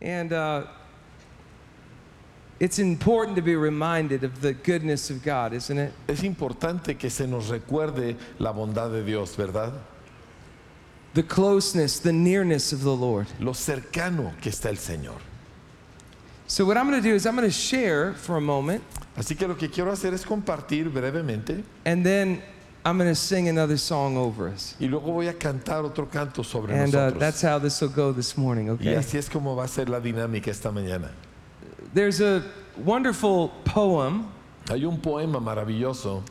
And uh, it's important to be reminded of the goodness of God, isn't it? Es importante que se nos recuerde la bondad de Dios, ¿verdad? The closeness, the nearness of the Lord. Lo cercano que está el Señor. So, what I'm going to do is I'm going to share for a moment, Así que lo que quiero hacer es compartir brevemente and then I'm going to sing another song over us. y luego voy a cantar otro canto sobre And uh, nosotros. that's how this will go this morning, y okay? así es como va a ser la dinámica esta mañana. There's a wonderful poem. Hay un poema maravilloso.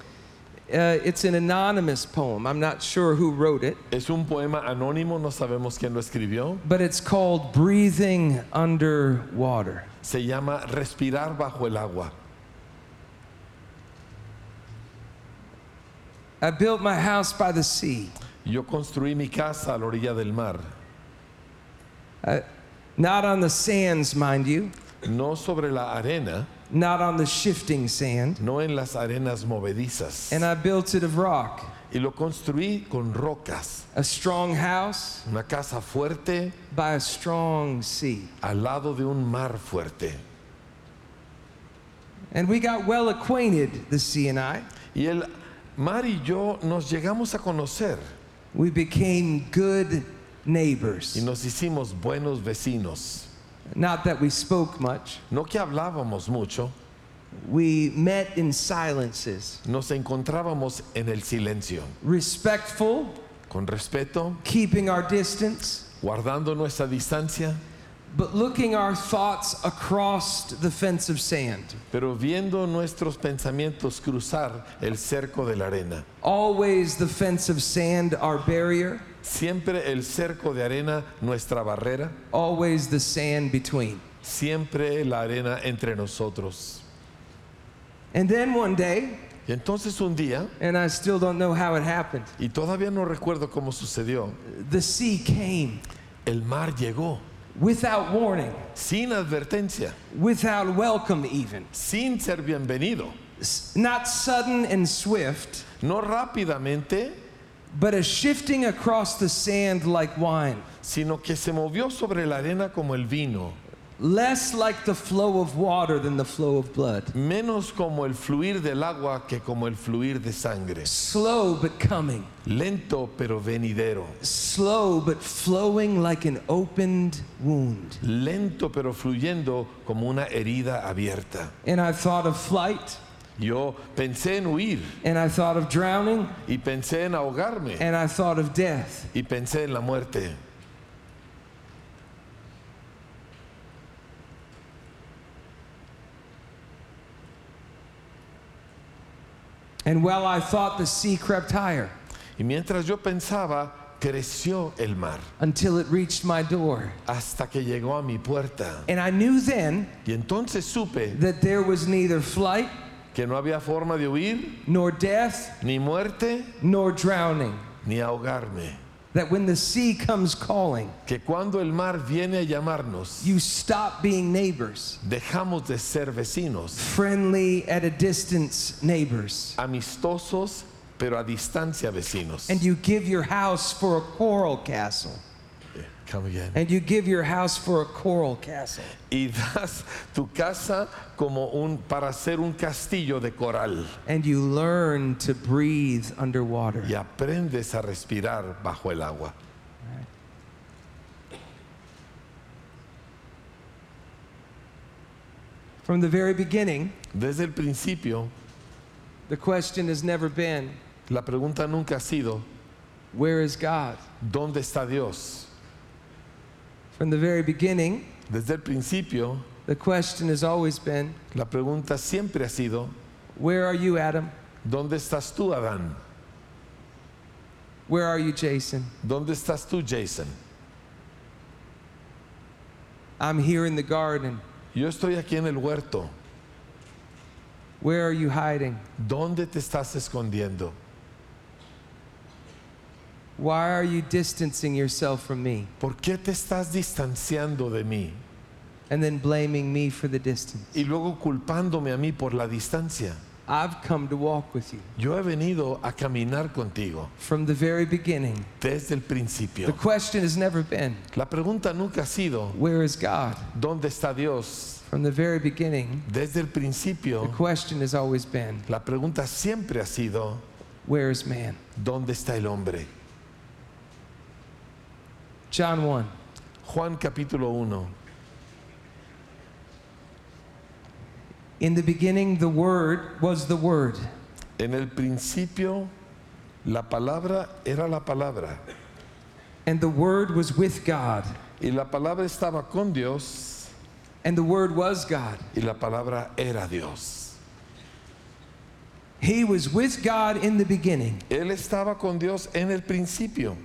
Uh, it's an anonymous poem. I'm not sure who wrote it, Es un poema anónimo, no sabemos quién lo escribió. but it's called Breathing Underwater. Se llama Respirar bajo el agua. I built my house by the sea, Yo construí mi casa a la orilla del mar, uh, not on the sands, mind you, no sobre la arena, not on the shifting sand. no en las arenas movedizas. And I built it of rock, Y lo construí con rocas, a strong house una casa fuerte by a strong sea. al lado de un mar fuerte. And we got well acquainted, the sea and I. Y el mar y yo nos llegamos a conocer. We became good neighbors. y nos hicimos buenos vecinos. Not that we spoke much. No que hablábamos mucho, We met in silences, nos encontrábamos en el silencio, respectful, con respeto, keeping our distance, guardando nuestra distancia, but looking our thoughts across the fence of sand. pero viendo nuestros pensamientos cruzar el cerco de la arena. Always the fence of sand, our barrier, Siempre el cerco de arena, nuestra barrera, always the sand between. siempre la arena entre nosotros. And then one day, Y entonces un día, and I still don't know how it happened, y todavía no recuerdo cómo sucedió, the sea came el mar llegó without warning, sin advertencia, without welcome, even. sin ser bienvenido, S- Not sudden and swift, no rápidamente, but a shifting across the sand like wine, sino que se movió sobre la arena como el vino, less like the flow of water than the flow of blood. menos como el fluir del agua que como el fluir de sangre, Slow but coming, lento pero venidero, slow but flowing like an opened wound. lento pero fluyendo como una herida abierta. And I thought of flight, Yo pensé en huir and I thought of drowning, y pensé en ahogarme and I thought of death. y pensé en la muerte. And while I thought the sea crept higher Y mientras yo pensaba, creció el mar until it reached my door. hasta que llegó a mi puerta. And I knew then Y entonces supe that there was neither flight, que no había forma de huir, nor death, ni muerte, nor drowning. ni ahogarme. That when the sea comes calling, Que cuando el mar viene a llamarnos, you stop being neighbors, dejamos de ser vecinos, friendly at a distance neighbors, amistosos, pero a distancia vecinos. and you give your house for a coral castle. Come again. And you give your house for a coral castle. Y das tu casa como un para hacer un castillo de coral And you learn to breathe underwater. y aprendes a respirar bajo el agua. From the very beginning, Desde el principio, the question has never been, la pregunta nunca ha sido Where is God? ¿dónde está Dios? From the very beginning, Desde el principio, the question has always been, la pregunta siempre ha sido Where are you, Adam? ¿dónde estás tú, Adán? Where are you, Jason? ¿Dónde estás tú, Jason? I'm here in the garden. Yo estoy aquí en el huerto. Where are you hiding? ¿Dónde te estás escondiendo? Why are you distancing yourself from me ¿Por qué te estás distanciando de mí? and then blaming me for the distance? Y luego culpándome a mí por la distancia. I've come to walk with you Yo he venido a caminar contigo from the very beginning. desde el principio. The question has never been, La pregunta nunca ha sido, where is God? ¿dónde está Dios? From the very beginning, Desde el principio. the question has always been, la pregunta siempre ha sido, where is man? ¿dónde está el hombre? John 1. Juan capítulo 1. In the beginning, the Word was the Word, En el principio, la palabra era la palabra. and the Word was with God, Y la palabra estaba con Dios and the Word was God. y la palabra era Dios. He was with God in the beginning. Él estaba con Dios en el principio.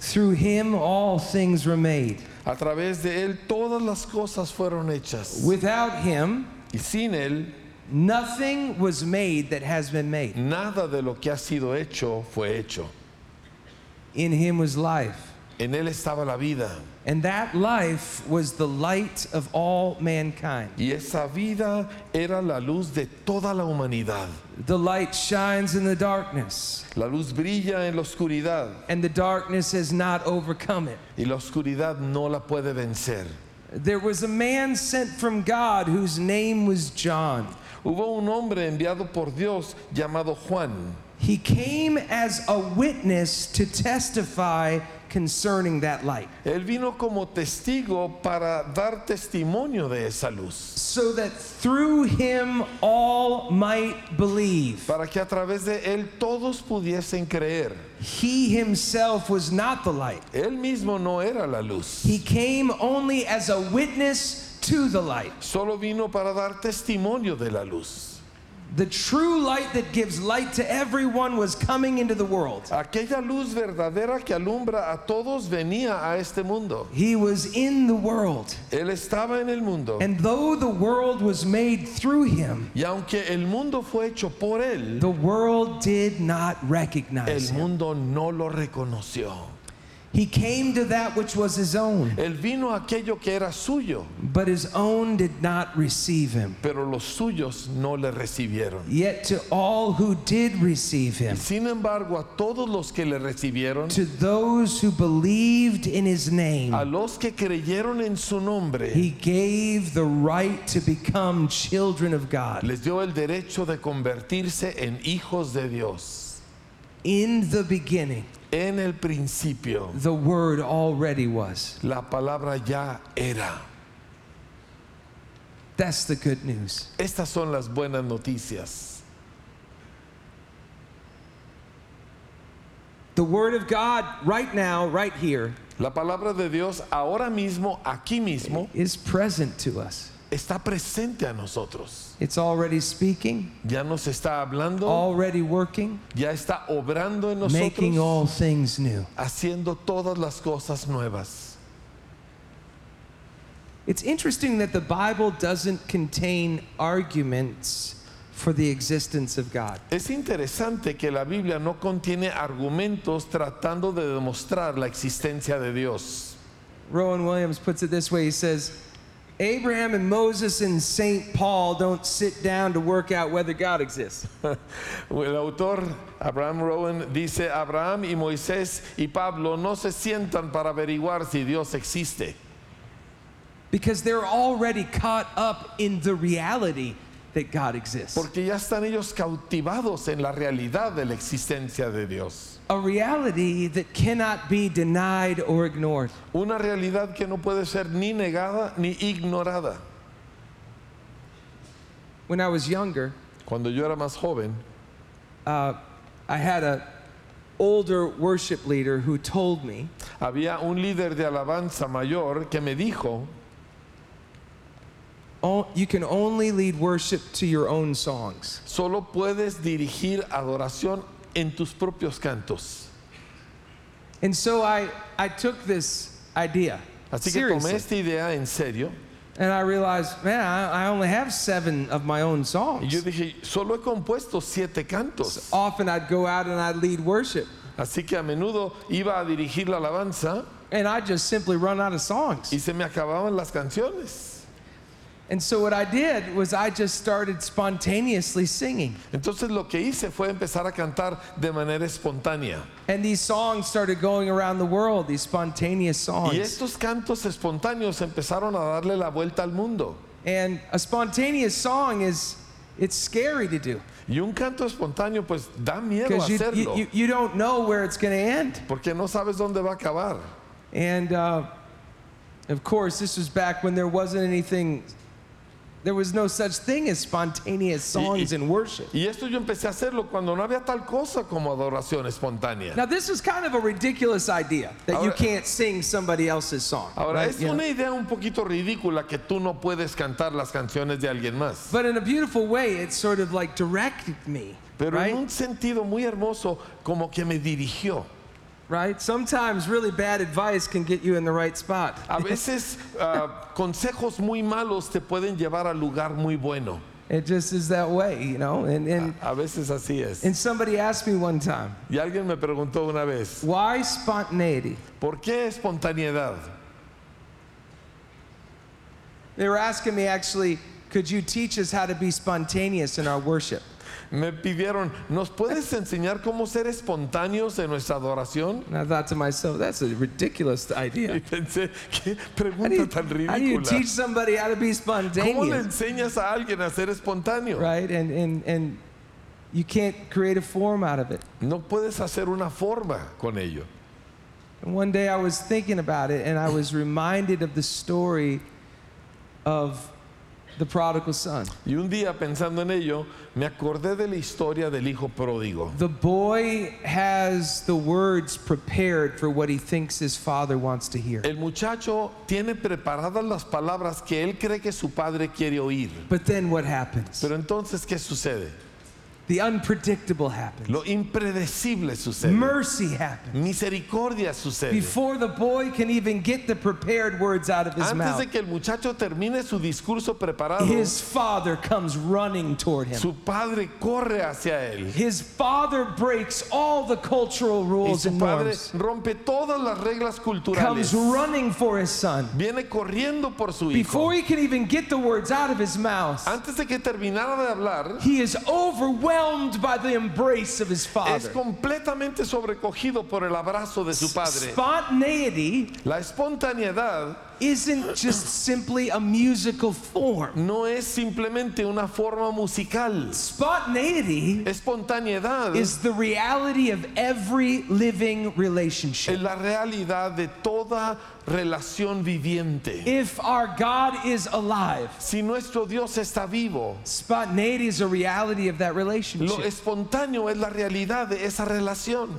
Through him, all things were made. A través de Él todas las cosas fueron hechas. Without him, Y sin Él, nothing was made that has been made. nada de lo que ha sido hecho fue hecho. In him was life, En Él estaba la vida. And that life was the light of all mankind. Y esa vida era la luz de toda la humanidad. The light shines in the darkness, La luz brilla en la oscuridad and the darkness has not overcome it. y la oscuridad no la puede vencer. There was a man sent from God whose name was John. Hubo un hombre enviado por Dios llamado Juan. He came as a witness to testify concerning that light, Él vino como testigo para dar testimonio de esa luz, so that through him all might believe. para que a través de él todos pudiesen creer. He himself was not the light. Él mismo no era la luz, He came only as a witness to the light. solo vino para dar testimonio de la luz. The true light that gives light to everyone was coming into the world. Aquella luz verdadera que alumbra a todos venía a este mundo. He was in the world. Él estaba en el mundo. And though the world was made through him, Y aunque el mundo fue hecho por él, the world did not recognize el him. mundo no lo reconoció. He came to that which was his own, Él vino a aquello que era suyo, but his own did not receive him. pero los suyos no le recibieron. Yet to all who did receive him, Sin embargo, a todos los que le recibieron, to those who believed in his name, a los que creyeron en su nombre, he gave the right to become children of God. les dio el derecho de convertirse en hijos de Dios. In the beginning, En el principio, the word already was. la palabra ya era. That's the good news. Estas son las buenas noticias. The word of God, right now, right here, La palabra de Dios ahora mismo, aquí mismo, is present to us. Está presente a nosotros. It's already speaking, Ya nos está hablando, already working, ya está obrando en making nosotros, all things new. haciendo todas las cosas nuevas. It's interesting that the Bible doesn't contain arguments for the existence of God. Es interesante que la Biblia no contiene argumentos tratando de demostrar la existencia de Dios. Rowan Williams puts it this way he says, Abraham and Moses and St. Paul don't sit down to work out whether God exists. El autor Abraham Rowan dice, Abraham y Moisés y Pablo no se sientan para averiguar si Dios existe, Because they're already caught up in the reality that God exists. porque ya están ellos cautivados en la realidad de la existencia de Dios. A reality that cannot be denied or ignored. Una realidad que no puede ser ni negada ni ignorada. When I was younger, Cuando yo era más joven, uh, I had a older worship leader who told me había un líder de alabanza mayor que me dijo, "Oh, you can only lead worship to your own songs. solo puedes dirigir adoración en tus propios cantos. And so I, I took this idea Así que tomé seriously. esta idea en serio And I realized, man, I, I only have seven of my own y songs. yo dije, solo he compuesto siete cantos. Often I'd go out and I'd lead worship, Así que a menudo iba a dirigir la alabanza and I'd just simply run out of songs. y se me acababan las canciones. And so what I did was I just started spontaneously singing. Entonces lo que hice fue empezar a cantar de manera espontánea. And these songs started going around the world, these spontaneous songs. Y estos cantos espontáneos empezaron a darle la vuelta al mundo. And a spontaneous song is it's scary to do Y un canto espontáneo pues da miedo you, hacerlo. you, you, don't know where it's going to end. porque no sabes dónde va a acabar. And uh, of course, this was back when there wasn't anything, there was no such thing as spontaneous songs in worship. Y esto yo empecé a hacerlo cuando no había tal cosa como adoración espontánea. Now, this is kind of a ridiculous idea that you Ahora- can't sing somebody else's song. Ahora, right? es You know? una idea un poquito ridícula que tú no puedes cantar las canciones de alguien más. But in a beautiful way, it sort of like directed me. Pero right? en un sentido muy hermoso, como que me dirigió. Right? Sometimes really bad advice can get you in the right spot. A veces ah, consejos muy malos te pueden llevar al lugar muy bueno. It just is that way, you know? And, and, A veces así es. and somebody asked me one time, Y alguien me preguntó una vez, why spontaneity? ¿por qué espontaneidad? They were asking me actually, could you teach us how to be spontaneous in our worship? Me pidieron, ¿nos puedes enseñar cómo ser espontáneos en nuestra adoración? And I thought to myself, that's a ridiculous Y idea. pensé, qué How do pregunta you, tan how do you ridícula. teach somebody how to be ¿Cómo le spontaneous? enseñas a alguien a ser espontáneo? Right? And, and, and you can't create a form out of it. No puedes hacer una forma con ello. And one day I was thinking about it and I was reminded of the story of the prodigal son. Y un día pensando en ello, me acordé de la historia del hijo pródigo. The boy has the words prepared for what he thinks his father wants to hear. El muchacho tiene preparadas las palabras que él cree que su padre quiere oír. But then what happens? Pero entonces, ¿qué sucede? The unpredictable happens. Lo impredecible sucede. Mercy happens. Misericordia sucede. Before the boy can even get the prepared words out of his Antes mouth, de que el muchacho termine su discurso preparado, his father comes running toward him. su padre corre hacia él. His father breaks all the cultural Y rules su and padre norms, rompe todas las reglas comes culturales. running for his son. Viene corriendo por su hijo. Before he can even get the words out of his mouth, Antes de que terminara de hablar, he is overwhelmed by the embrace of his es father. completamente sobrecogido por el abrazo de su padre. Spontaneity La espontaneidad isn't just simply a musical form. no es simplemente una forma musical. Spontaneity Espontaneidad is the reality of every living relationship. es la realidad de toda relación viviente. If our God is alive, Si nuestro Dios está vivo, spontaneity is a reality of that lo relationship. espontáneo es la realidad de esa relación.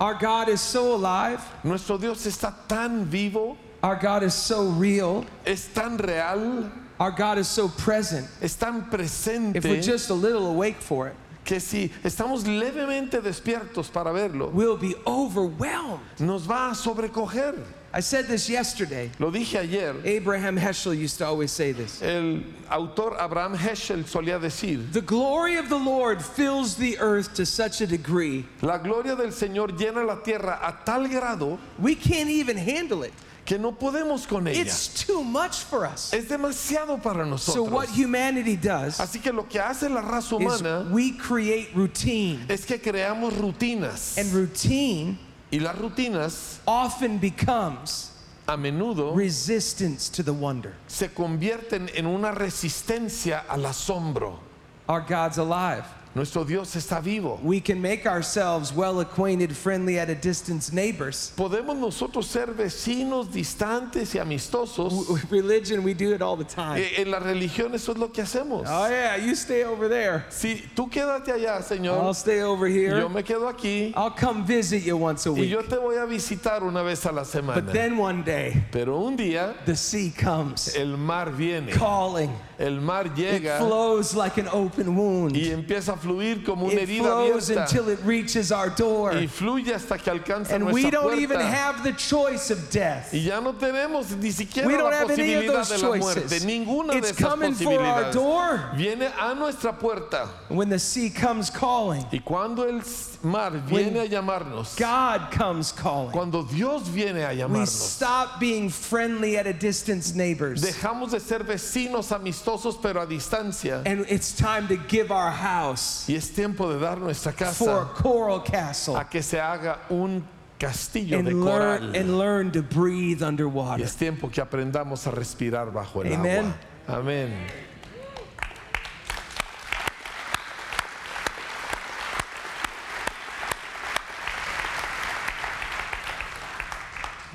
Our God is so alive, Nuestro Dios está tan vivo, our God is so real, es tan real, our God is so present. es tan presente. If we're just a little awake for it, que si estamos levemente despiertos para verlo, we'll be overwhelmed. nos va a sobrecoger. I said this yesterday. Lo dije ayer. Abraham Heschel used to always say this. El autor Abraham Heschel solía decir, The glory of the Lord fills the earth to such a degree, la gloria del Señor llena la tierra a tal grado we can't even handle it. que no podemos con ella. It's too much for us. Es demasiado para nosotros. So, what humanity does Así que lo que hace la raza is humana we create routine, es que creamos rutinas. and routine Y las rutinas often becomes a menudo resistance to the wonder. se convierten en una resistencia al asombro. Our God's alive. Nuestro Dios está vivo. We can make ourselves well acquainted, friendly at a distance neighbors. Podemos nosotros ser vecinos distantes y amistosos. Religion, we do it all the time. Eh, En la religión eso es lo que hacemos. Oh, yeah, you stay over there. Si tú quédate allá, I'll Señor, stay over here. yo me quedo aquí I'll come visit you once a y week. yo te voy a visitar una vez a la But semana. then one day, Pero un día the sea comes el mar viene, calling. el mar It llega flows like an open wound. y empieza a fluir como una It herida flows abierta until it reaches our door. y fluye hasta que alcanza And we nuestra don't even have the choice of death. Y ya no tenemos ni siquiera We don't la have any of those choices. ninguna It's de esas coming for our posibilidades. door. Viene a nuestra puerta When the sea comes calling, y cuando el mar viene a llamarnos, God comes calling. cuando Dios viene a We llamarnos, stop being friendly at a distance neighbors. dejamos de ser vecinos amistosos pero a distancia And it's time to give our house y es tiempo de dar nuestra for a casa coral castle a que se haga un castillo de and coral. learn, and learn to breathe Y underwater. es tiempo que aprendamos a respirar bajo el Amen. agua. Amén.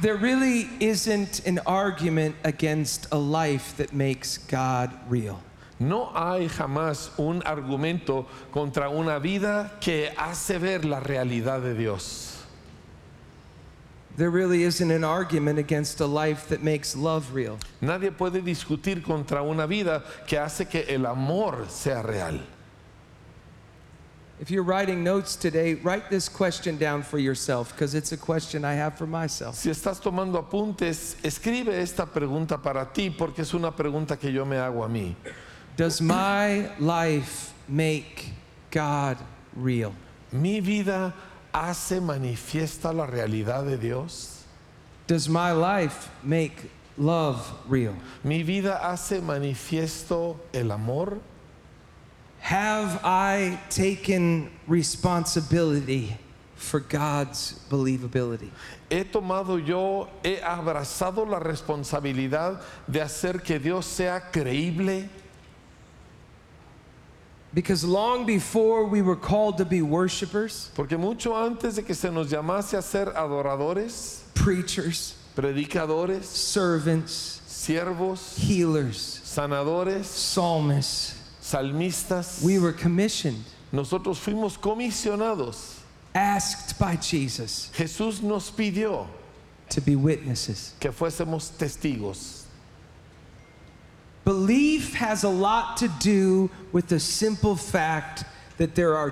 There really isn't an argument against a life that makes God real. No hay jamás un argumento contra una vida que hace ver la realidad de Dios. There really isn't an argument against a life that makes love real. Nadie puede discutir contra una vida que hace que el amor sea real. If you're writing notes today, write this question down for yourself because it's a question I have for myself. Si estás tomando apuntes, escribe esta pregunta para ti porque es una pregunta que yo me hago a mí. Does my life make God real? ¿Mi vida hace manifiesta la realidad de Dios? Does my life make love real? ¿Mi vida hace manifiesto el amor? Have I taken responsibility for God's believability? He tomado yo, he abrazado la responsabilidad de hacer que Dios sea creíble. Because long before we were called to be worshipers, Porque mucho antes de que se nos llamase a ser adoradores, preachers, predicadores, servants, siervos, healers, sanadores, psalmists, salmistas, we were commissioned, nosotros fuimos comisionados. asked by Jesus Jesús nos pidió to be witnesses. que fuésemos testigos. Belief has a lot to do with the simple fact that there are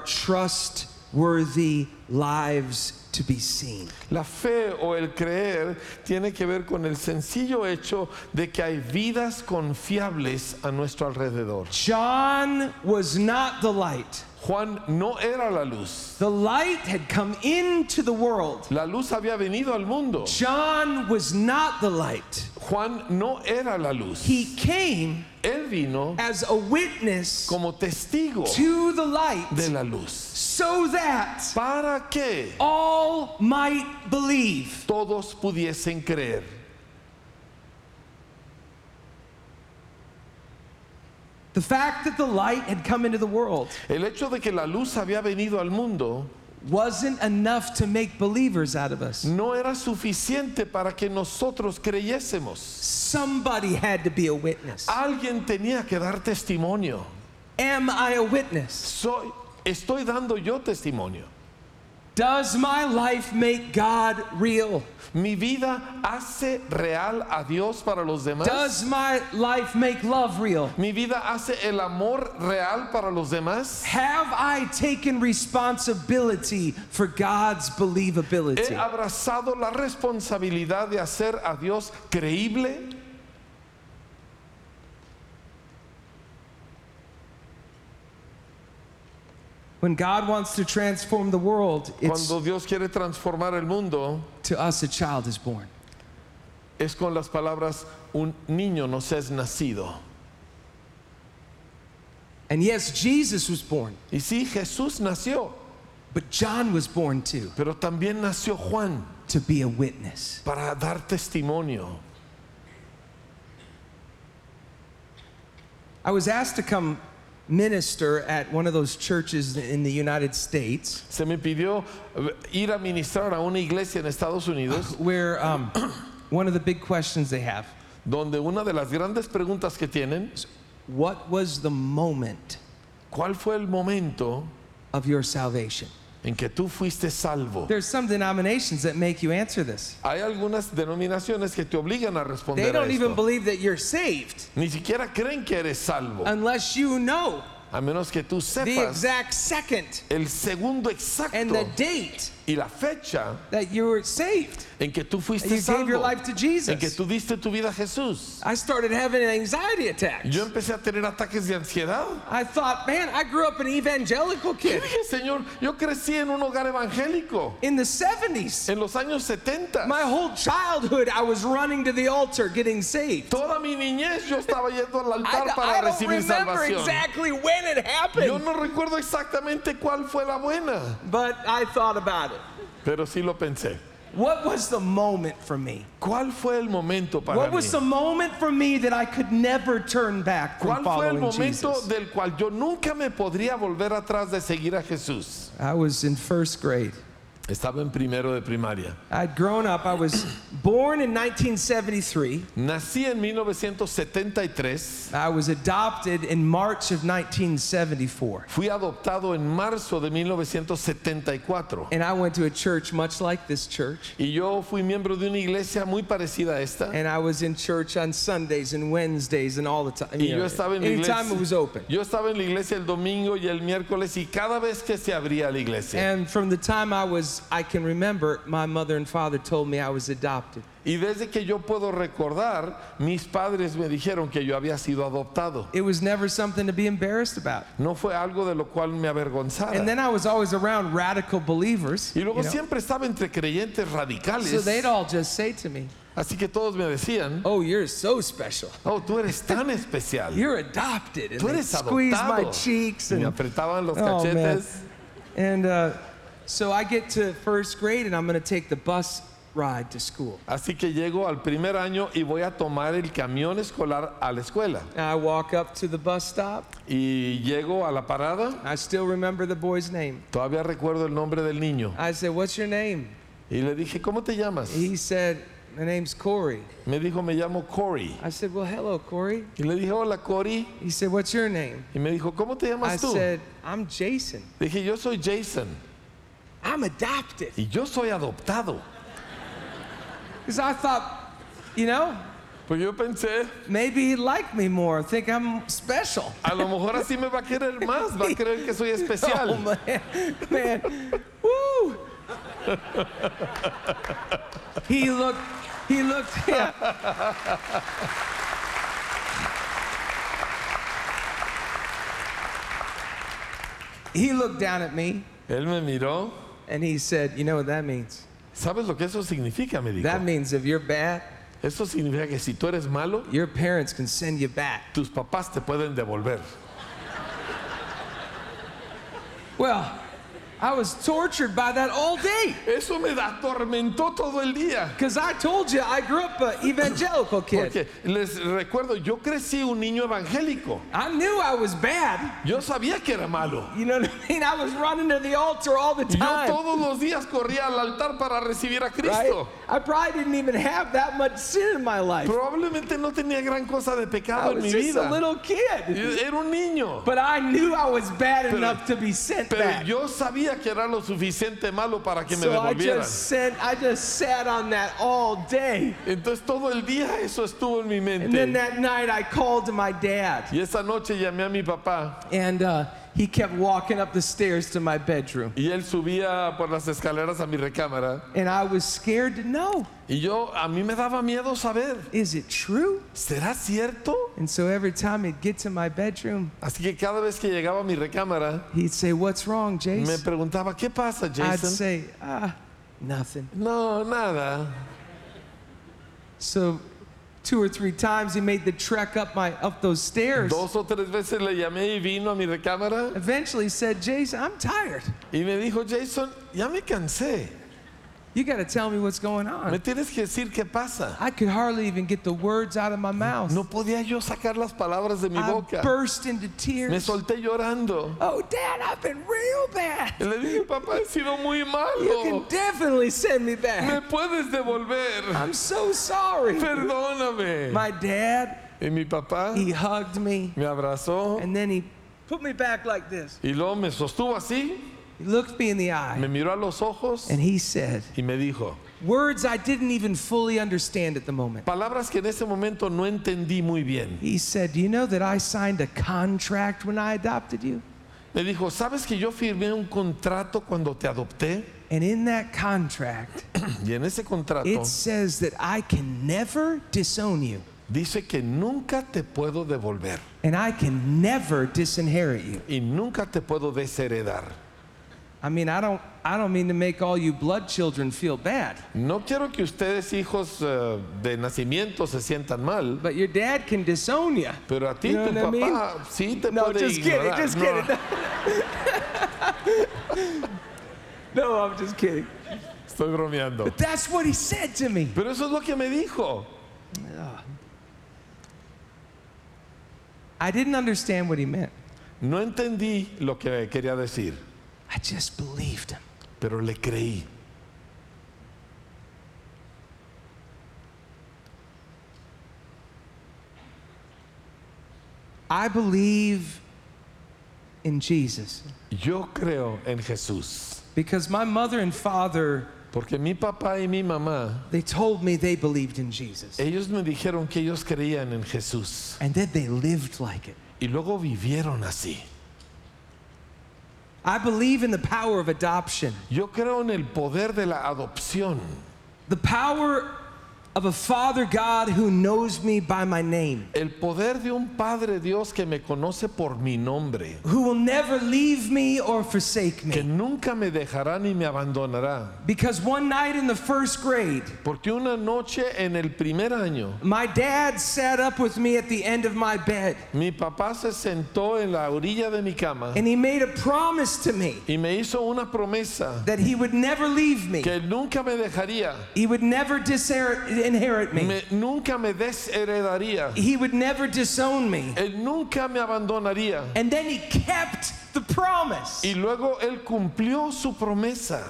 trustworthy lives to be seen. La fe o el creer tiene que ver con el sencillo hecho de que hay vidas confiables a nuestro alrededor. John was not the light. Juan no era la luz. The light had come into the world. La luz había venido al mundo. John was not the light. Juan no era la luz. He came Él vino as a witness como testigo to the light de la luz. so that Para que all might believe. todos pudiesen creer. The fact that the light had come into the world El hecho de que la luz había venido al mundo wasn't enough to make believers out of us. no era suficiente para que nosotros creyésemos. Somebody had to be a witness. Alguien tenía que dar testimonio. Am I a witness? Soy, estoy dando yo testimonio. Does my life make God real? Mi vida hace real a Dios para los demás. Does my life make love real? Mi vida hace el amor real para los demás. Have I taken responsibility for God's believability? He abrazado la responsabilidad de hacer a Dios creíble. When God wants to transform the world, it's Cuando Dios quiere transformar el mundo, to us a child is born. es con las palabras, un niño nos es nacido. And yes, Jesus was born, Y sí, Jesús nació, but John was born too pero también nació Juan to be a witness. para dar testimonio. I was asked to come minister at one of those churches in the United States Se me pidió eh, ir a ministrar a una iglesia en Estados Unidos where um, one of the big questions they have donde una de las grandes preguntas que tienen, what was the moment ¿cuál fue el momento of your salvation? En que tú fuiste salvo? There's some denominations that make you answer this. Hay algunas denominaciones que te obligan a They responder a don't even esto. believe that you're saved Ni siquiera creen que eres salvo unless you know a menos que tú the sepas exact second el segundo and the exacto date y la fecha that you were saved. en que tú fuiste You gave your salvo, life to Jesus. en que tú diste tu vida a Jesús. I started having anxiety attacks. Yo empecé a tener ataques de ansiedad. I thought, man, I grew up an evangelical Yo kid dije, Señor, yo crecí en un hogar evangélico in the 70s. en los años 70. My whole childhood, I was running to the altar getting saved. Toda mi niñez yo estaba yendo al I, altar I para don't recibir remember salvación. exactly when it Yo happened, no recuerdo exactamente cuál fue la buena, but I thought about it. pero sí lo pensé. What was the moment for me? ¿Cuál fue el momento para What mí? was the moment for me that I could never turn back from ¿Cuál fue el following momento Jesus? del cual yo nunca me podría volver atrás de seguir a Jesús? I was in first grade. Estaba en primero de primaria. I'd grown up. I was born in 1973. Nací en 1973. I was adopted in March of 1974. Fui adoptado en marzo de 1974. And I went to a church much like this church. Y yo fui miembro de una iglesia muy parecida a esta. And I was in church on Sundays and Wednesdays and all the time. Y yo know, estaba en la anytime it was open. Yo estaba en la iglesia el domingo y el miércoles y cada vez que se abría la iglesia. And from the time I was, I can remember, my mother and father told me I was adopted. Y desde que yo puedo recordar, mis padres me dijeron que yo había sido adoptado. It was never something to be embarrassed about. No fue algo de lo cual me avergonzara. And then I was always around radical believers. Y luego you know. siempre estaba entre creyentes radicales. So they'd all just say to me, Así que todos me decían, Oh, you're so special. oh, tú eres tan especial. You're adopted. And Tú eres squeeze my adoptado. cheeks. Y me And, apretaban los Oh, man. and uh, so I get to first grade and I'm going to take the bus ride to school. Así que llego al primer año y voy a tomar el camión escolar a la escuela. And I walk up to the bus stop. Y llego a la parada, I still remember the boy's name. todavía recuerdo el nombre del niño. I said, What's your name? Y le dije, ¿cómo te llamas? He said, My name's Corey. Me dijo, me llamo Cory. I said, Well, hello, Corey. Y le dije, hola Cory. He said, What's your name? Y me dijo, ¿cómo te I llamas tú? said, I'm Jason. Dije, yo soy Jason. I'm adopted. Y yo soy adoptado. Because I thought, you know, Pues yo pensé, maybe he'd like me more, think I'm special. a lo mejor así me va a querer más, va a creer que soy especial. Oh, man. Man. Woo. he looked, he looked, yeah. He looked down at me Él me miró. And he said, You know what that means? ¿Sabes lo que eso significa? Me dijo. That means if you're bad, Eso significa que si tú eres malo, your parents can send you back. tus papás te pueden devolver. Well, I was tortured by that all day. Eso me atormentó todo el día. Because I told you I grew up an evangelical kid. Porque les recuerdo, yo crecí un niño evangélico. I knew I was bad. Yo sabía que era malo. You know what I mean? I was running to the altar all the Yo time. todos los días corría al altar para recibir a Right? Cristo. I probably didn't even have that much sin in my life. Probablemente no tenía gran cosa de I pecado en was mi just a vida. little kid. Era un niño. But I knew I was bad Pero- enough to be sent Pero back. yo sabía que era lo suficiente malo para que me So I devolvieran. just sent, I just sat on that all day. Entonces todo el día eso estuvo en mi And then mente. that night I called to my dad. Y esa noche llamé a mi papá And uh, he kept walking up the stairs to my bedroom. y él subía por las escaleras a mi recámara. And I was scared to know Y yo, a mí me daba miedo saber, is it true? ¿será cierto? And so every time he'd get to my bedroom, Así que cada vez que llegaba a mi recámara, he'd say, What's wrong, Jason?" me preguntaba, ¿qué pasa, Jason?" I'd say, Ah, nothing. No, nada. So two or three times he made the trek up my up those stairs. Dos o tres veces le llamé y vino a mi recámara Eventually he said, Jason, I'm tired. y me dijo, Jason, ya me cansé. You got to tell me what's going Me on. tienes que decir qué pasa. I could hardly even get the words out of my mouth. No podía yo sacar las palabras de mi I boca. burst into Me tears. solté llorando. Oh, Dad, I've been real bad. Y le dije, papá, he sido muy You malo. can definitely send me Me back. puedes devolver. I'm so sorry. Perdóname. My dad, Y mi papá he hugged me me abrazó and then he put me back like this. y luego me sostuvo así He looked me in the eye me miró a los ojos and he said, y me dijo, words I didn't even fully understand at the moment. palabras que en ese momento no entendí muy bien. He said, Do you know that I signed a contract when I adopted you? Me dijo, ¿sabes que yo firmé un contrato cuando te adopté? And in that contract, Y en ese contrato it says that I can never disown you dice que nunca te puedo devolver and I can never disinherit you. y nunca te puedo desheredar. I mean, I don't, I don't mean to make all you blood children feel bad, No quiero que ustedes, hijos eh, de nacimiento, se sientan mal, but your dad can disown you. pero a ti, You know tu what I mean? papá, sí te No, puede just kidding, ignorar. just No, kidding. No, I'm just kidding. estoy bromeando. But that's what he said to me. Pero eso es lo que me dijo. I didn't understand what he meant. No entendí lo que quería decir, I just believed him. pero le creí. I believe in Jesus Yo creo en Jesús. because my mother and father Porque mi papá y mi mamá, they told me they believed in Jesus ellos me dijeron que ellos creían en Jesús. and that they lived like it. Y luego vivieron así. I believe in the power of adoption, Yo creo en el poder de la adopción. the power of a Father God who knows me by my name, El poder de un Padre Dios que me conoce por mi nombre. who will never leave me or forsake me. Que nunca me dejará ni me abandonará. Because one night in the first grade, Porque una noche en el primer año, my dad sat up with me at the end of my bed mi papá se sentó en la orilla de mi cama and he made a promise to me y me hizo una promesa that he would never leave me. que él nunca me dejaría, He would never disinherit me. me- nunca me desheredaría, He would never disown me. él nunca me abandonaría. And then he kept the promise. Y luego él cumplió su promesa.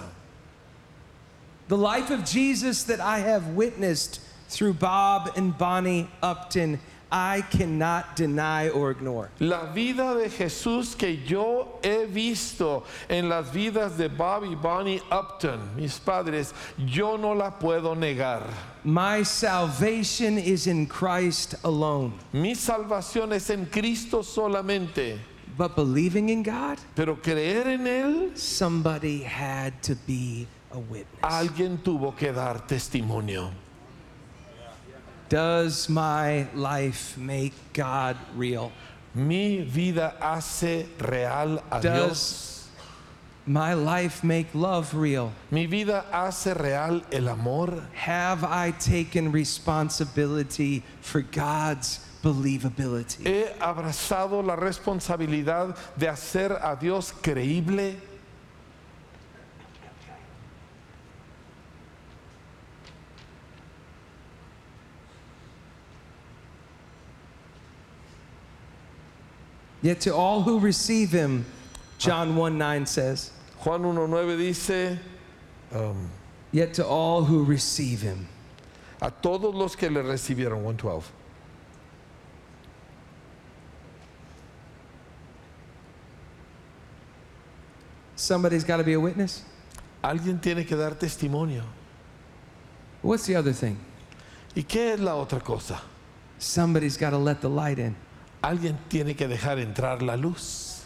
The life of Jesus that I have witnessed through Bob and Bonnie Upton, I cannot deny or ignore. La vida de Jesús que yo he visto en las vidas de Bob y Bonnie Upton, mis padres, yo no la puedo negar. My salvation is in Christ alone. Mi salvación es en Cristo solamente, But believing in God, pero creer en Él, somebody had to be a witness. alguien tuvo que dar testimonio. Does my life make God real? Mi vida hace real a Does- Dios. My life make love real? Mi vida hace real el amor. Have I taken responsibility for God's believability? He abrazado la responsabilidad de hacer a Dios creíble. Yet to all who receive him, John 1 9 says, Juan 1.9 dice, um, Yet to all who receive him. a todos los que le recibieron, 1.12. Somebody's got to be a witness. Alguien tiene que dar testimonio. What's the other thing? ¿Y qué es la otra cosa? Somebody's got to let the light in. Alguien tiene que dejar entrar la luz.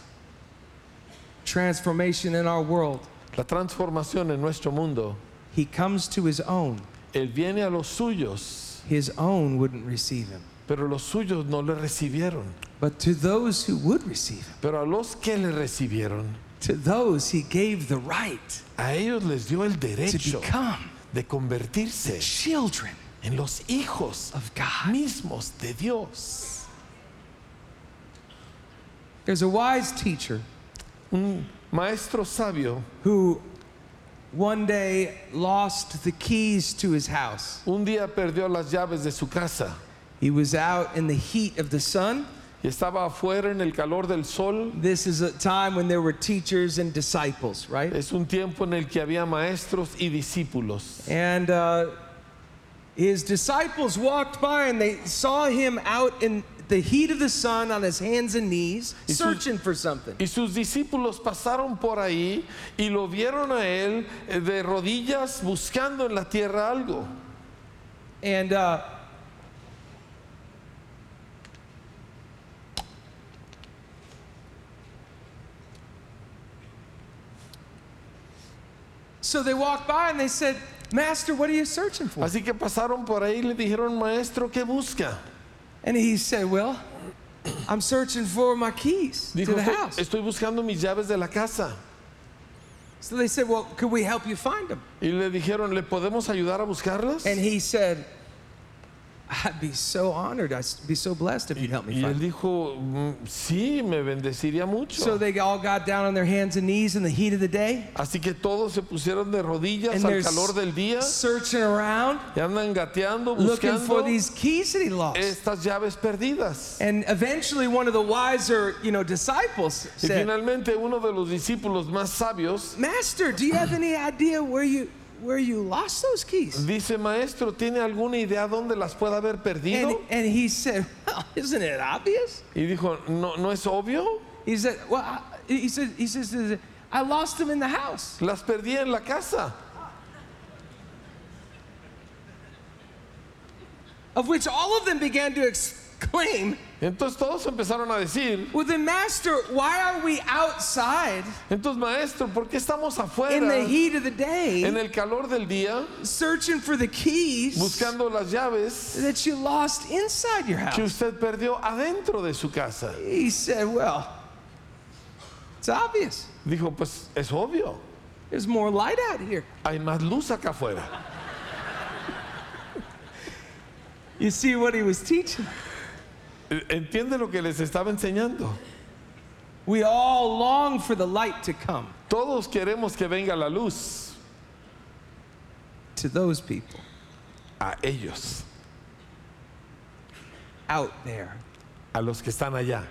Transformation in our world. La transformación en nuestro mundo. He comes to his own. Él viene a los suyos, His own wouldn't receive him. pero los suyos no le recibieron. But to those who would receive him, Pero a los que le recibieron, to those he gave the right a ellos les dio el to derecho become de convertirse children en los hijos of God. mismos de Dios. There's a wise teacher Un maestro sabio who one day lost the keys to his house. un día perdió las llaves de su casa He was out in the heat of the sun. y estaba afuera en el calor del sol. This is a time when there were teachers and disciples, right? Es un tiempo en el que había maestros y discípulos. And uh, his disciples walked by and they saw him out in the heat of the sun on his hands and knees, searching for something. Y sus discípulos pasaron por ahí y lo vieron a él eh, de rodillas buscando en la tierra algo. And uh, so they walked by and they said, Master, what are you searching for? Así que pasaron por ahí y le dijeron, maestro, ¿qué busca? And he said, Well, I'm searching for my keys Dijo, to the estoy, house. estoy buscando mis llaves de la casa. So they said, Well, could we help you find them? Y le dijeron, ¿le podemos ayudar a buscarlas? And he said, I'd be so honored, I'd be so blessed if you'd help me Y él find dijo, "Mm, sí, me bendeciría mucho. So they all got down on their hands and knees in the heat of the day. Así que todos se pusieron de rodillas And al calor del día searching around, y andan gateando, looking for buscando these keys that he lost. estas llaves perdidas. And eventually, one of the wiser, you know, disciples Y said, finalmente uno de los discípulos más sabios "Master, do you have any idea where you where you lost those keys?" dice, maestro, ¿tiene alguna idea dónde las puede haber And, perdido? and he said, "Well, isn't it obvious?" Y dijo, ¿no, ¿no es obvio? He said, "Well, I, he said, he says, I lost them in the house." Las perdí en la casa. Of which all of them began to exclaim, Entonces todos empezaron a decir, "Well, then, Master, why are we outside entonces maestro, ¿por qué estamos in afuera the heat of the day, en el calor del día searching for the keys buscando las llaves that you lost inside your que house?" usted perdió adentro de su casa? He said, Well, it's obvious. Dijo, pues es obvio, There's more light out here. hay más luz acá afuera. You see what he was teaching? ¿Entiende lo que les estaba enseñando? We all long for the light to come Todos queremos que venga la luz to those people a ellos, out there. a los que están allá.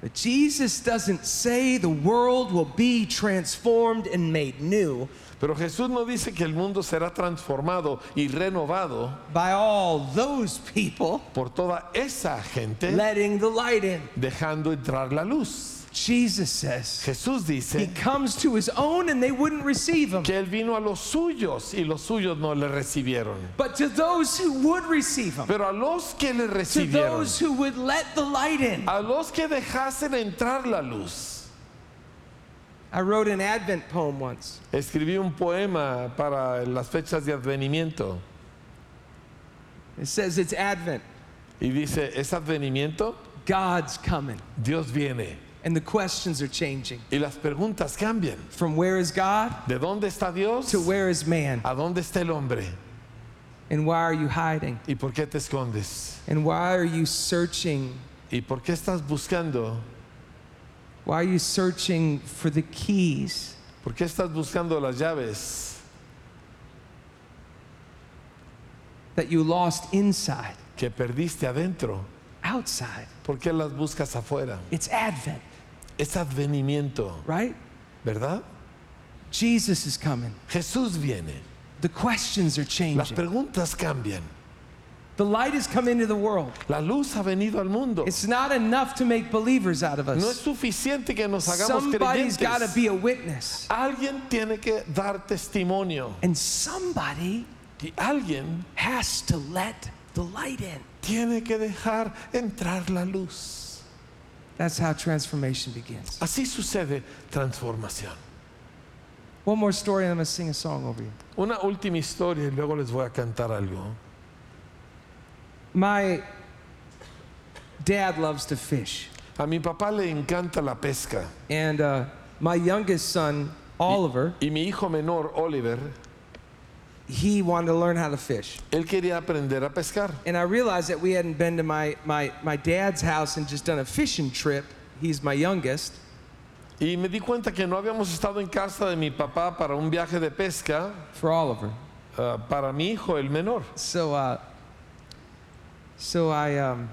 But Jesus doesn't say the world will be transformed and made new Pero Jesús no dice que el mundo será transformado y renovado by all those people por toda esa gente letting the light in. dejando entrar la luz. Jesus says Jesús he dice comes to his own and they wouldn't receive him. que Él vino a los suyos y los suyos no le recibieron. But to those who would receive him, Pero a los que le to recibieron, those who would let the light in, a los que dejasen entrar la luz. I wrote an Advent poem once. Escribí un poema para las fechas de advenimiento It says it's Advent. y dice, es advenimiento, God's coming. Dios viene And the questions are changing. y las preguntas cambian. From where is God ¿De dónde está Dios? to where is man? ¿A dónde está el hombre? And why are you hiding? ¿Y por qué te escondes? And why are you searching? ¿Y por qué estás buscando? Why are you searching for the keys? ¿Por qué estás buscando las llaves that you lost inside, que perdiste adentro? outside. ¿Por qué las buscas afuera? It's Advent, Es advenimiento, right? ¿verdad? Jesus is coming. Jesús viene. The questions are changing. Las preguntas cambian. The light has come into the world. La luz ha venido al mundo. It's not enough to make believers out of us. No es suficiente que nos hagamos Somebody's got to be a witness. Alguien tiene que dar testimonio And somebody y alguien has to let the light in. tiene que dejar entrar la luz. That's how transformation begins. Así sucede transformación. One more story, and I'm going to sing a song over you. Una última historia y luego les voy a cantar algo. My dad loves to fish, A mi papá le encanta la pesca and uh, my youngest son, Oliver, y mi hijo menor, Oliver, he wanted to learn how to fish. él quería aprender a pescar. And I realized that we hadn't been to my, my, my dad's house and just done a fishing trip. He's my youngest. Y me di cuenta que no habíamos estado en casa de mi papá para un viaje de pesca for Oliver. ah, para mi hijo, el menor. So, uh, so I, um,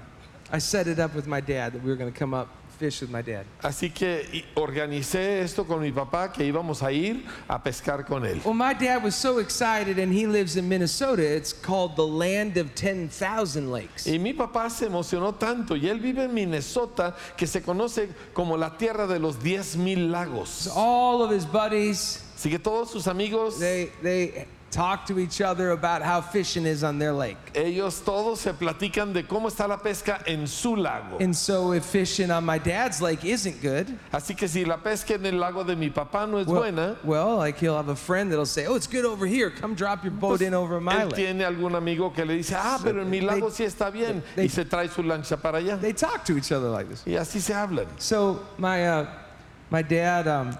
I set it up with my dad that we were going to come up fish with my dad. Así que organicé esto con mi papá que íbamos a ir a pescar con él. Well, my dad was so excited, and he lives in Minnesota. It's called the land of 10,000 lakes. Y mi papá se emocionó tanto y él vive en Minnesota que se conoce como la tierra de los 10 mil lagos. All of his buddies, Así que todos sus amigos, they, they talk to each other about how fishing is on their lake. ellos todos se platican de cómo está la pesca en su lago. And so, if fishing on my dad's lake isn't good, Así que si la pesca en el lago de mi papá no es well, buena, well, like he'll have a friend that'll say, "Oh, it's good over here. Come drop your boat in over my él lake." tiene algún amigo que le dice, ah, pero en mi lago sí está bien, they- y se trae su lancha para allá. They talk to each other like this. Y así se hablan. So my uh, my dad, um,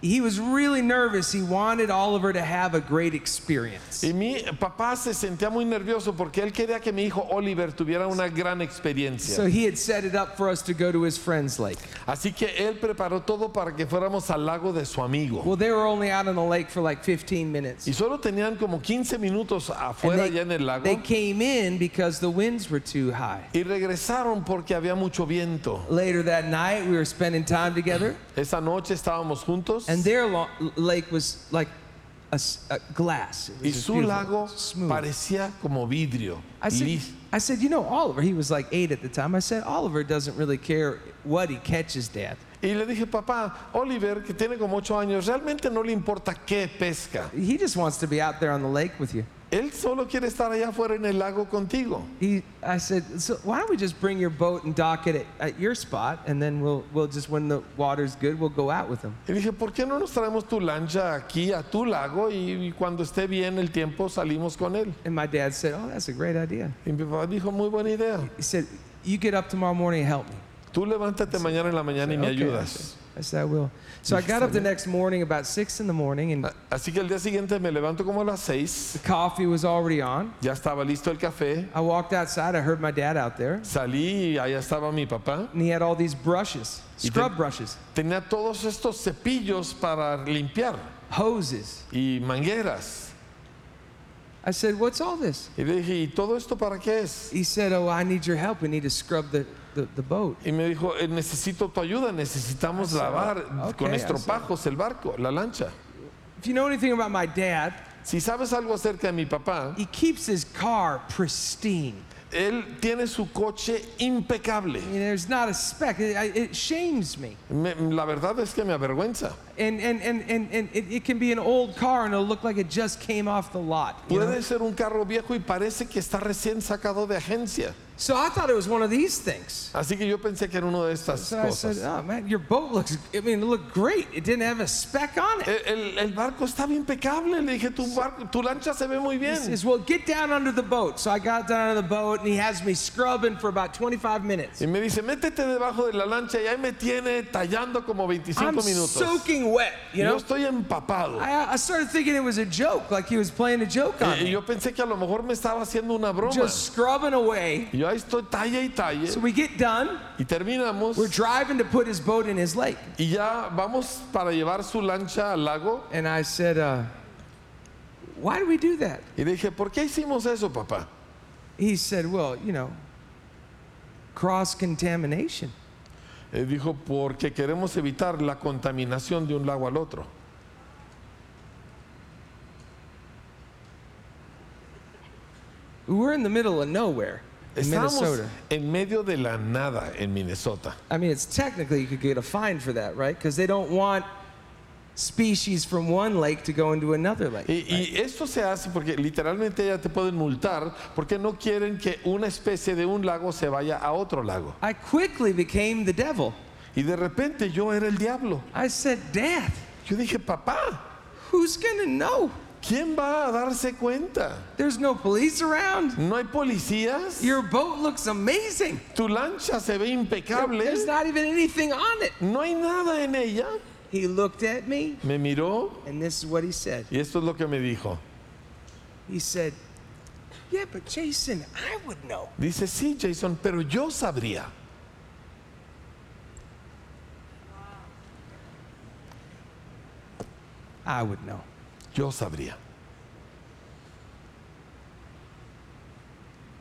he was really nervous. He wanted Oliver to have a great experience. Y mi papá se sentía muy nervioso porque él quería que mi hijo Oliver tuviera una gran experiencia. So he had set it up for us to go to his friend's lake. Así que él preparó todo para que fuéramos al lago de su amigo. Well, they were only out on the lake for like 15 minutes. Y solo tenían como 15 minutos afuera they, allá en el lago. they came in because the winds were too high. Y regresaron porque había mucho viento. Later that night, we were spending time together, Esa noche estábamos juntos and their lo- lake was like a glass. It was y just su beautiful, lago smooth. parecía como vidrio. I said, lis- I said, you know, Oliver, he was like eight at the time. I said, Oliver doesn't really care what he catches, Dad. Y le dije, papá, Oliver, que tiene como 8 años, realmente no le importa qué pesca. He just wants to be out there on the lake with you. Él solo quiere estar allá afuera en el lago contigo. He, I said, so why don't we just bring your boat and dock it at, at your spot, and then we'll, we'll just, when the water's good, we'll go out with him. Y dije, ¿por qué no nos traemos tu lancha aquí a tu lago y, y cuando esté bien el tiempo salimos con él? And my dad said, oh, that's a great idea. Y mi papá dijo, muy buena idea. He said, you get up tomorrow morning and help me. Tú levántate mañana en la mañana y me Okay, ayudas. I said, I will. So I got up the next morning about six in the morning, and Así que el día siguiente me levanto como a las seis, the coffee was already on. ya estaba listo el café, I walked outside. I heard my dad out there, salí y allá estaba mi papá. and he had all these brushes, scrub brushes, Tenía todos estos cepillos para limpiar hoses. y mangueras. I said, what's all this? Y le dije, ¿y todo esto para qué es? He said, oh, I need your help. We need to scrub the, the, the boat. Y me dijo, "Eh, necesito tu ayuda, necesitamos lavar "Okay", con I said. estropajos el barco, la lancha. If you know anything about my dad, Si sabes algo acerca de mi papá, he keeps his car pristine. Él tiene su coche impecable. There's not a speck. It, I- it shames me. Me- la verdad es que me avergüenza. And, and, and, and, and it, it can be an old car and it'll look like it just came off the lot. you know? Puede ser un carro viejo y parece que está recién sacado de agencia. So I thought it was one of these things. Así que yo pensé que era uno de estas So I said, cosas. oh man, your boat looks, I mean, it looked great. It didn't have a speck on it. El, el- el barco estaba impecable. Le dije, tu, barco, tu lancha se ve muy He bien. says, well, get down under the boat. So I got down under the boat and he has me scrubbing for about 25 minutes. Y me dice, métete debajo de la lancha y ahí me tiene tallando como 25 I'm minutos. soaking wet, you Yo know? estoy empapado. I, I started thinking it was a joke, like he was playing a joke on Y, y me. yo pensé que a lo mejor me estaba haciendo una broma. Just scrubbing away. Y yo ahí estoy talle y talle. So we get done. Y terminamos. We're driving to put his boat in his lake. Y ya vamos para llevar su lancha al lago. And I said, uh, why do we do that? Y dije, ¿por qué hicimos eso, papá? He said, well, you know, cross contamination. Él dijo, porque queremos evitar la contaminación de un lago al otro. We're in the middle of nowhere in Estábamos Minnesota. en medio de la nada en Minnesota. I mean, it's technically you could get a fine for that, right? Because they don't want species from one lake to go into another lake. Y, y esto se hace porque literalmente ya te pueden multar porque no quieren que una especie de un lago se vaya a otro lago. I quickly became the devil. Y de repente yo era el diablo. I said, Dad, Yo dije, papá, who's gonna know? ¿Quién va a darse cuenta? There's no police around. ¿No hay policías? Your boat looks amazing. Tu lancha se ve impecable. There's not even anything on it. No hay nada en ella. He looked at me, Me miró and this is what he said. y esto es lo que me dijo. He said, Yeah, but Jason, I would know. Dice, sí, Jason, pero yo sabría. I would know. Yo sabría.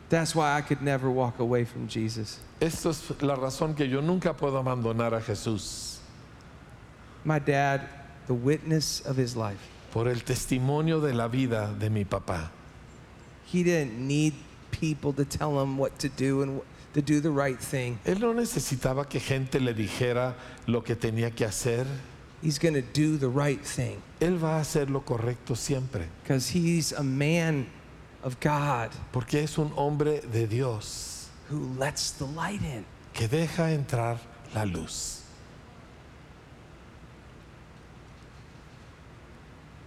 That's why I could never walk away from Jesus. Es la razón que yo nunca puedo abandonar a Jesús. My dad, the witness of his life, Por el testimonio de la vida de mi papá. he didn't need people to tell him what to do and to do the right thing. Él no necesitaba que gente le dijera lo que tenía que hacer. He's going to do the right thing Él va a hacer lo correcto siempre. because he's a man of God Porque es un hombre de Dios who lets the light in. que deja entrar la luz.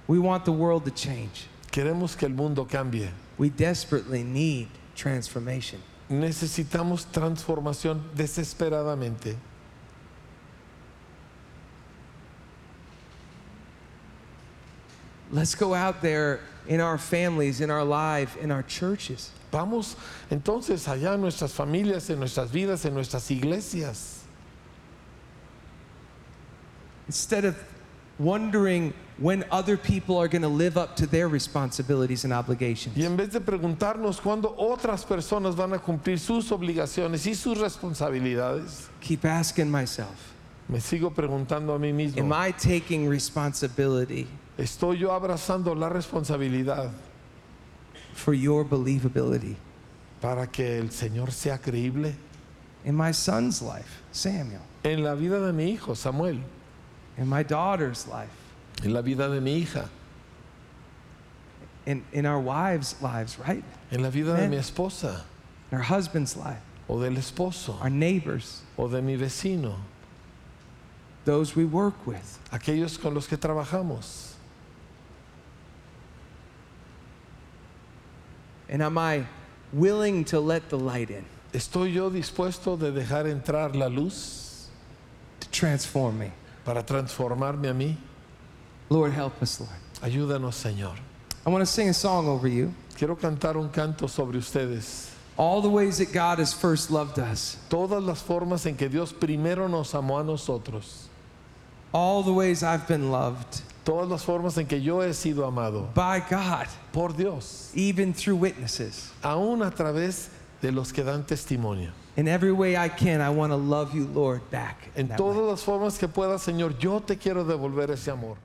We want the world to change. Queremos que el mundo cambie. We desperately need transformation. Necesitamos transformación desesperadamente. Let's go out there in our families, in our life, in our churches. Vamos entonces allá en nuestras familias, en nuestras vidas, en nuestras iglesias. Instead of wondering when other people are going to live up to their responsibilities and obligations. Y en vez de preguntarnos cuándo otras personas van a cumplir sus obligaciones y sus responsabilidades, Keep asking myself, me sigo preguntando a mí am mismo, I taking responsibility ¿estoy yo abrazando la responsabilidad for your believability? para que el Señor sea creíble In my son's life, Samuel. en la vida de mi hijo Samuel, In my daughter's life. en la vida de mi hija, In, in our wives' lives, right? en la vida de Amen. mi esposa In our husband's life, o del esposo our neighbors, o de mi vecino, those we work with. aquellos con los que trabajamos. And am I willing to let the light in ¿Estoy yo dispuesto de dejar entrar la luz to transform me? para transformarme a mí? Lord, help us, Lord. Ayúdanos, Señor. I want to sing a song over you. Quiero cantar un canto sobre ustedes. All the ways that God has first loved us, Todas las formas en que Dios primero nos amó a nosotros. All the ways I've been loved Todas las formas en que yo he sido amado by God, por Dios. even through witnesses. Aún a través de los que dan testimonio. In every way I can, I want to love you, Lord, back. En todas way. las formas que pueda, Señor, yo te quiero devolver ese amor.